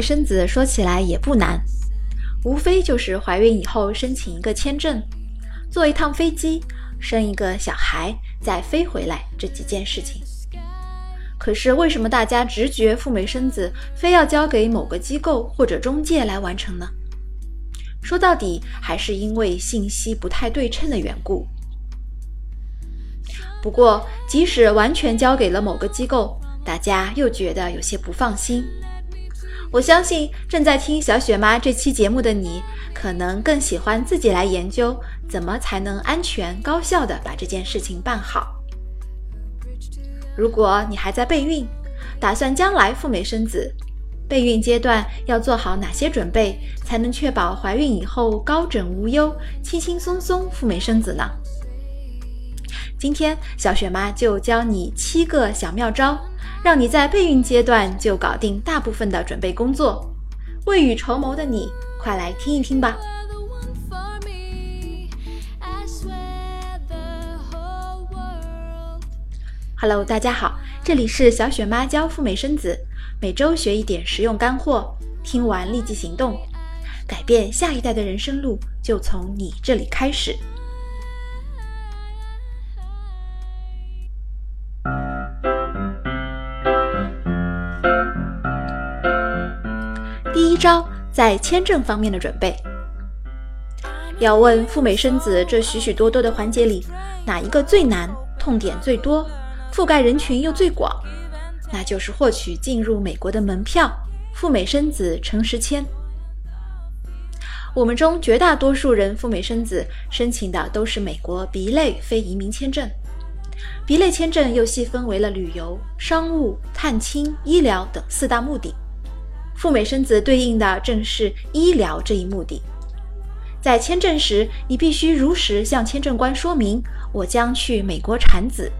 生子说起来也不难，无非就是怀孕以后申请一个签证，坐一趟飞机，生一个小孩，再飞回来这几件事情。可是为什么大家直觉赴美生子非要交给某个机构或者中介来完成呢？说到底还是因为信息不太对称的缘故。不过，即使完全交给了某个机构，大家又觉得有些不放心。我相信正在听小雪妈这期节目的你，可能更喜欢自己来研究怎么才能安全高效的把这件事情办好。如果你还在备孕，打算将来赴美生子，备孕阶段要做好哪些准备，才能确保怀孕以后高枕无忧、轻轻松松赴美生子呢？今天小雪妈就教你七个小妙招，让你在备孕阶段就搞定大部分的准备工作。未雨绸缪的你，快来听一听吧。Hello，大家好，这里是小雪妈教赴美生子，每周学一点实用干货，听完立即行动，改变下一代的人生路就从你这里开始。招，在签证方面的准备，要问赴美生子这许许多多的环节里，哪一个最难，痛点最多？覆盖人群又最广，那就是获取进入美国的门票——赴美生子诚实签。我们中绝大多数人赴美生子申请的都是美国 B 类非移民签证。B 类签证又细分为了旅游、商务、探亲、医疗等四大目的。赴美生子对应的正是医疗这一目的。在签证时，你必须如实向签证官说明：“我将去美国产子。”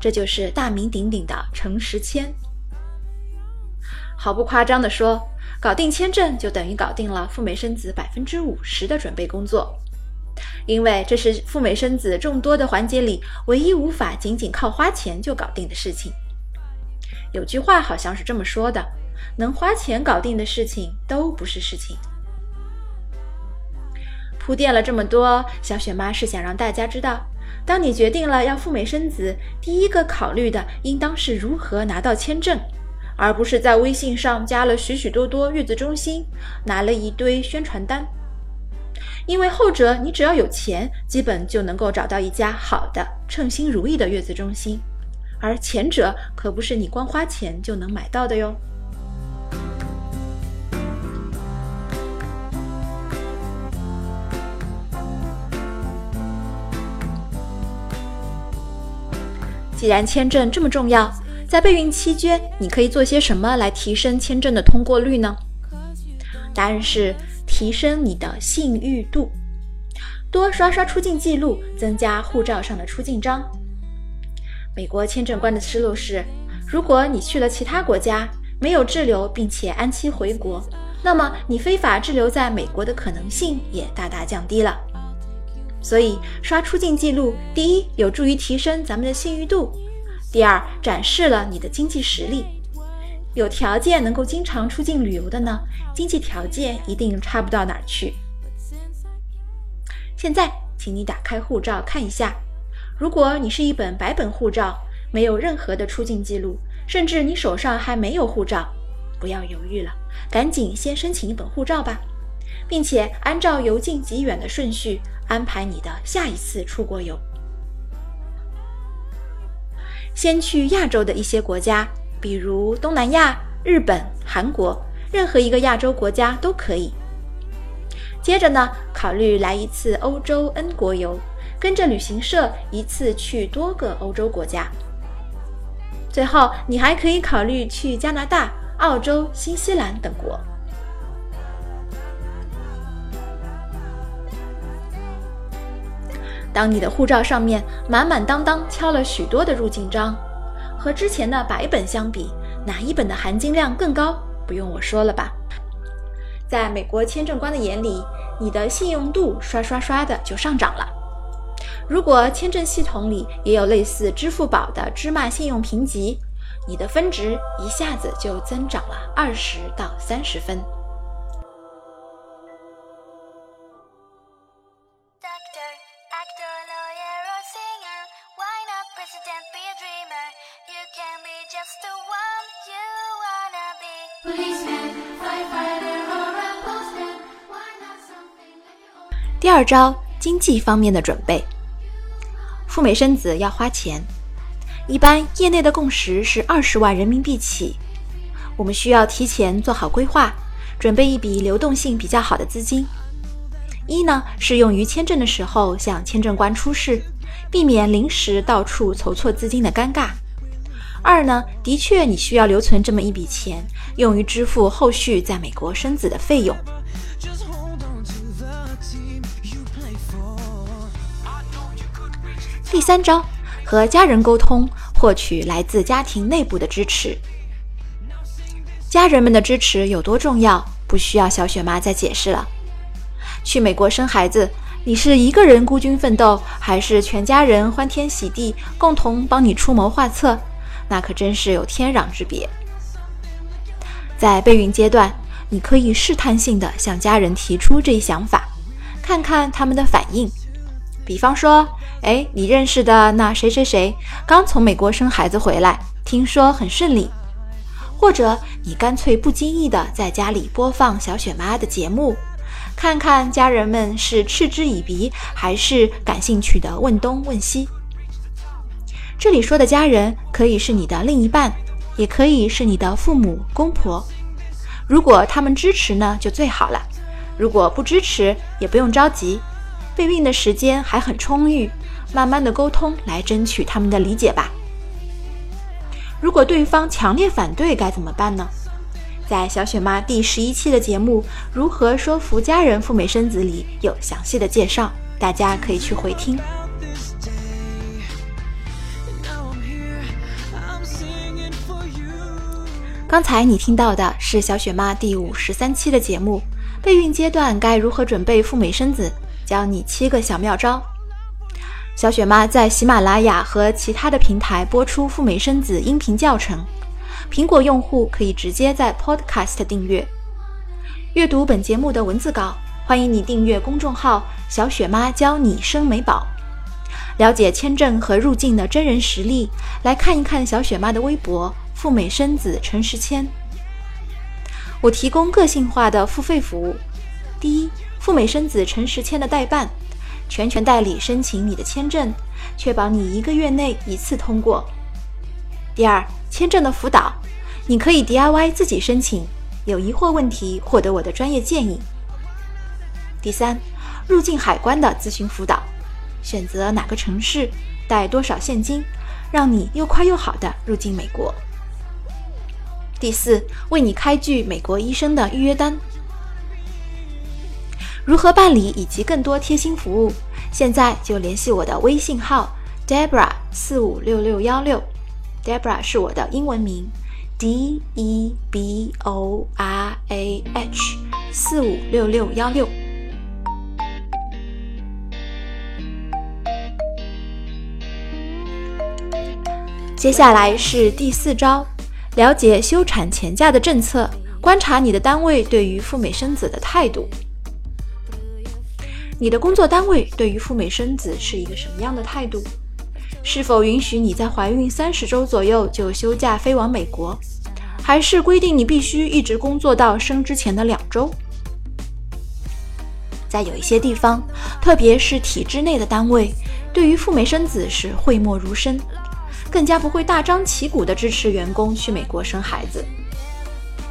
这就是大名鼎鼎的诚实签。毫不夸张地说，搞定签证就等于搞定了赴美生子百分之五十的准备工作，因为这是赴美生子众多的环节里唯一无法仅仅靠花钱就搞定的事情。有句话好像是这么说的：能花钱搞定的事情都不是事情。铺垫了这么多，小雪妈是想让大家知道。当你决定了要赴美生子，第一个考虑的应当是如何拿到签证，而不是在微信上加了许许多多月子中心，拿了一堆宣传单。因为后者你只要有钱，基本就能够找到一家好的、称心如意的月子中心，而前者可不是你光花钱就能买到的哟。既然签证这么重要，在备孕期间，你可以做些什么来提升签证的通过率呢？答案是提升你的信誉度，多刷刷出境记录，增加护照上的出境章。美国签证官的思路是：如果你去了其他国家，没有滞留，并且安期回国，那么你非法滞留在美国的可能性也大大降低了。所以刷出境记录，第一有助于提升咱们的信誉度，第二展示了你的经济实力。有条件能够经常出境旅游的呢，经济条件一定差不到哪儿去。现在，请你打开护照看一下，如果你是一本白本护照，没有任何的出境记录，甚至你手上还没有护照，不要犹豫了，赶紧先申请一本护照吧，并且按照由近及远的顺序。安排你的下一次出国游，先去亚洲的一些国家，比如东南亚、日本、韩国，任何一个亚洲国家都可以。接着呢，考虑来一次欧洲 N 国游，跟着旅行社一次去多个欧洲国家。最后，你还可以考虑去加拿大、澳洲、新西兰等国。当你的护照上面满满当当敲了许多的入境章，和之前的白本相比，哪一本的含金量更高？不用我说了吧？在美国签证官的眼里，你的信用度刷刷刷的就上涨了。如果签证系统里也有类似支付宝的芝麻信用评级，你的分值一下子就增长了二十到三十分。二招，经济方面的准备。赴美生子要花钱，一般业内的共识是二十万人民币起。我们需要提前做好规划，准备一笔流动性比较好的资金。一呢，是用于签证的时候向签证官出示，避免临时到处筹措资金的尴尬。二呢，的确你需要留存这么一笔钱，用于支付后续在美国生子的费用。第三招，和家人沟通，获取来自家庭内部的支持。家人们的支持有多重要，不需要小雪妈再解释了。去美国生孩子，你是一个人孤军奋斗，还是全家人欢天喜地，共同帮你出谋划策？那可真是有天壤之别。在备孕阶段，你可以试探性的向家人提出这一想法，看看他们的反应。比方说，哎，你认识的那谁谁谁刚从美国生孩子回来，听说很顺利。或者你干脆不经意的在家里播放小雪妈的节目，看看家人们是嗤之以鼻，还是感兴趣的问东问西。这里说的家人可以是你的另一半，也可以是你的父母、公婆。如果他们支持呢，就最好了；如果不支持，也不用着急。备孕的时间还很充裕，慢慢的沟通来争取他们的理解吧。如果对方强烈反对该怎么办呢？在小雪妈第十一期的节目《如何说服家人赴美生子》里有详细的介绍，大家可以去回听。刚才你听到的是小雪妈第五十三期的节目，备孕阶段该如何准备赴美生子？教你七个小妙招。小雪妈在喜马拉雅和其他的平台播出赴美生子音频教程，苹果用户可以直接在 Podcast 订阅。阅读本节目的文字稿，欢迎你订阅公众号“小雪妈教你生美宝”，了解签证和入境的真人实例，来看一看小雪妈的微博“赴美生子陈时谦”。我提供个性化的付费服务。第一。赴美生子陈时谦的代办，全权代理申请你的签证，确保你一个月内一次通过。第二，签证的辅导，你可以 DIY 自己申请，有疑惑问题获得我的专业建议。第三，入境海关的咨询辅导，选择哪个城市，带多少现金，让你又快又好的入境美国。第四，为你开具美国医生的预约单。如何办理以及更多贴心服务，现在就联系我的微信号 Debra 四五六六幺六，Debra 是我的英文名，D E B O R A H 四五六六幺六。接下来是第四招，了解休产前假的政策，观察你的单位对于赴美生子的态度。你的工作单位对于赴美生子是一个什么样的态度？是否允许你在怀孕三十周左右就休假飞往美国，还是规定你必须一直工作到生之前的两周？在有一些地方，特别是体制内的单位，对于赴美生子是讳莫如深，更加不会大张旗鼓地支持员工去美国生孩子。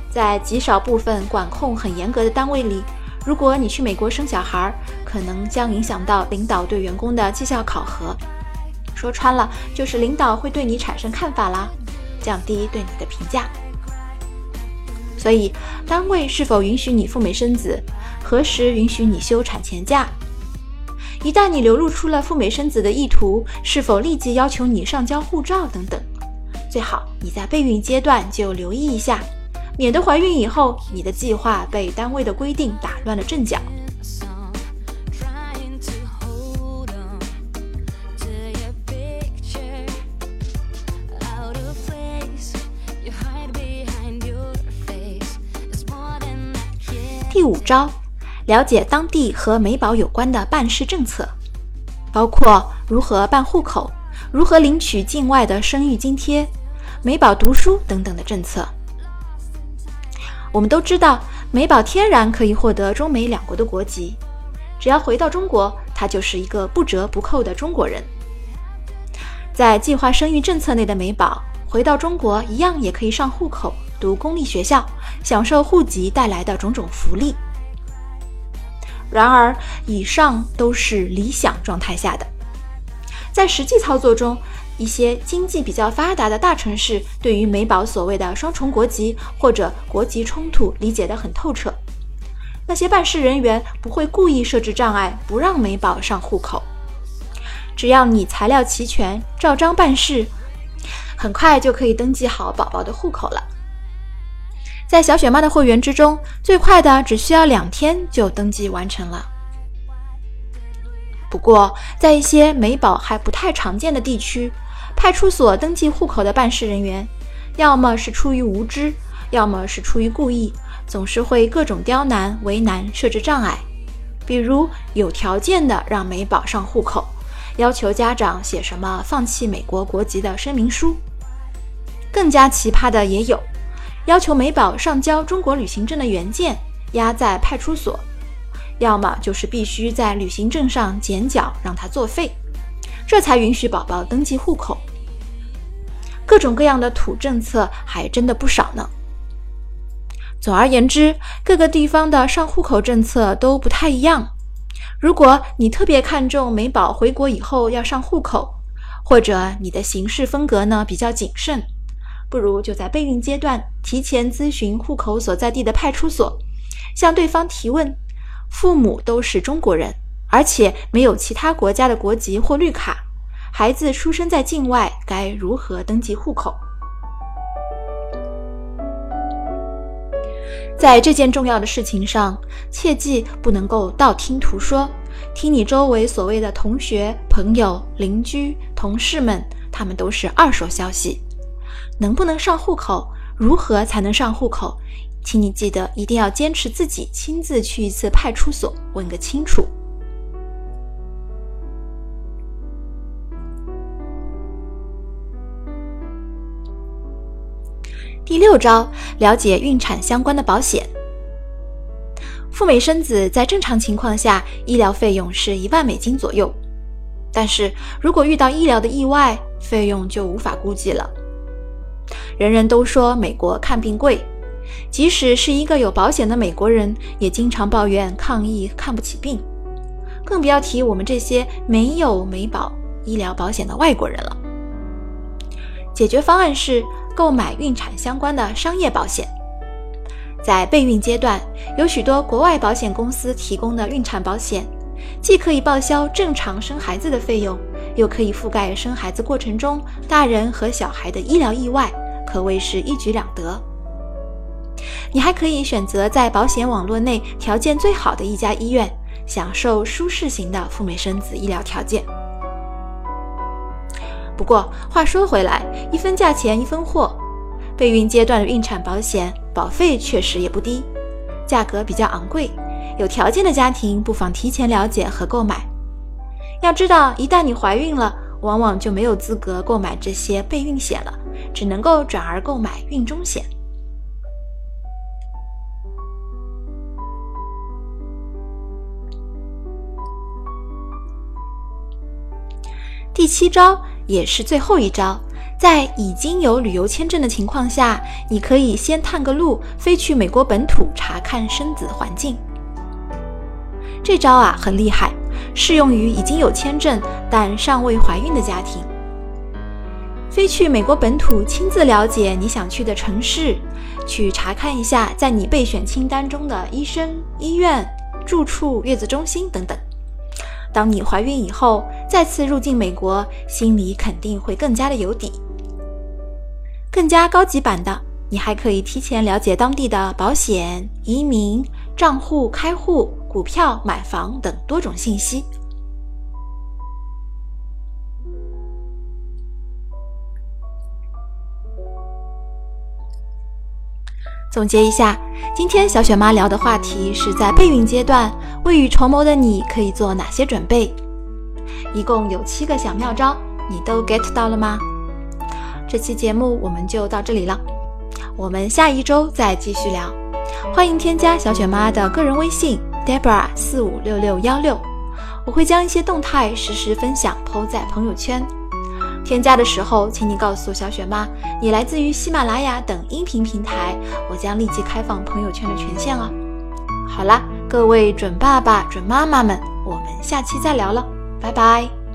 在极少部分管控很严格的单位里。如果你去美国生小孩，可能将影响到领导对员工的绩效考核。说穿了，就是领导会对你产生看法啦，降低对你的评价。所以，单位是否允许你赴美生子，何时允许你休产前假，一旦你流露出了赴美生子的意图，是否立即要求你上交护照等等，最好你在备孕阶段就留意一下。免得怀孕以后你的计划被单位的规定打乱了阵脚。第五招，了解当地和美保有关的办事政策，包括如何办户口、如何领取境外的生育津贴、美保读书等等的政策。我们都知道，美宝天然可以获得中美两国的国籍，只要回到中国，他就是一个不折不扣的中国人。在计划生育政策内的美宝回到中国，一样也可以上户口、读公立学校，享受户籍带来的种种福利。然而，以上都是理想状态下的，在实际操作中，一些经济比较发达的大城市对于美宝所谓的双重国籍或者国籍冲突理解得很透彻，那些办事人员不会故意设置障碍，不让美宝上户口。只要你材料齐全，照章办事，很快就可以登记好宝宝的户口了。在小雪妈的会员之中，最快的只需要两天就登记完成了。不过，在一些美宝还不太常见的地区，派出所登记户口的办事人员，要么是出于无知，要么是出于故意，总是会各种刁难、为难、设置障碍，比如有条件的让美宝上户口。要求家长写什么放弃美国国籍的声明书，更加奇葩的也有，要求美宝上交中国旅行证的原件压在派出所，要么就是必须在旅行证上剪角让他作废，这才允许宝宝登记户口。各种各样的土政策还真的不少呢。总而言之，各个地方的上户口政策都不太一样。如果你特别看重美宝回国以后要上户口，或者你的行事风格呢比较谨慎，不如就在备孕阶段提前咨询户口所在地的派出所，向对方提问：父母都是中国人，而且没有其他国家的国籍或绿卡，孩子出生在境外，该如何登记户口？在这件重要的事情上，切记不能够道听途说，听你周围所谓的同学、朋友、邻居、同事们，他们都是二手消息。能不能上户口，如何才能上户口，请你记得一定要坚持自己亲自去一次派出所问个清楚。第六招，了解孕产相关的保险。赴美生子在正常情况下，医疗费用是一万美金左右，但是如果遇到医疗的意外，费用就无法估计了。人人都说美国看病贵，即使是一个有保险的美国人，也经常抱怨抗疫看不起病，更不要提我们这些没有美保医疗保险的外国人了。解决方案是。购买孕产相关的商业保险，在备孕阶段，有许多国外保险公司提供的孕产保险，既可以报销正常生孩子的费用，又可以覆盖生孩子过程中大人和小孩的医疗意外，可谓是一举两得。你还可以选择在保险网络内条件最好的一家医院，享受舒适型的赴美生子医疗条件。不过话说回来，一分价钱一分货，备孕阶段的孕产保险保费确实也不低，价格比较昂贵，有条件的家庭不妨提前了解和购买。要知道，一旦你怀孕了，往往就没有资格购买这些备孕险了，只能够转而购买孕中险。第七招。也是最后一招，在已经有旅游签证的情况下，你可以先探个路，飞去美国本土查看生子环境。这招啊很厉害，适用于已经有签证但尚未怀孕的家庭。飞去美国本土，亲自了解你想去的城市，去查看一下在你备选清单中的医生、医院、住处、月子中心等等。当你怀孕以后，再次入境美国，心里肯定会更加的有底。更加高级版的，你还可以提前了解当地的保险、移民、账户开户、股票买房等多种信息。总结一下，今天小雪妈聊的话题是在备孕阶段，未雨绸缪的你可以做哪些准备？一共有七个小妙招，你都 get 到了吗？这期节目我们就到这里了，我们下一周再继续聊。欢迎添加小雪妈的个人微信 Debra 四五六六幺六，我会将一些动态实时分享抛在朋友圈。添加的时候，请你告诉小雪妈你来自于喜马拉雅等音频平台，我将立即开放朋友圈的权限哦。好啦，各位准爸爸、准妈妈们，我们下期再聊了，拜拜。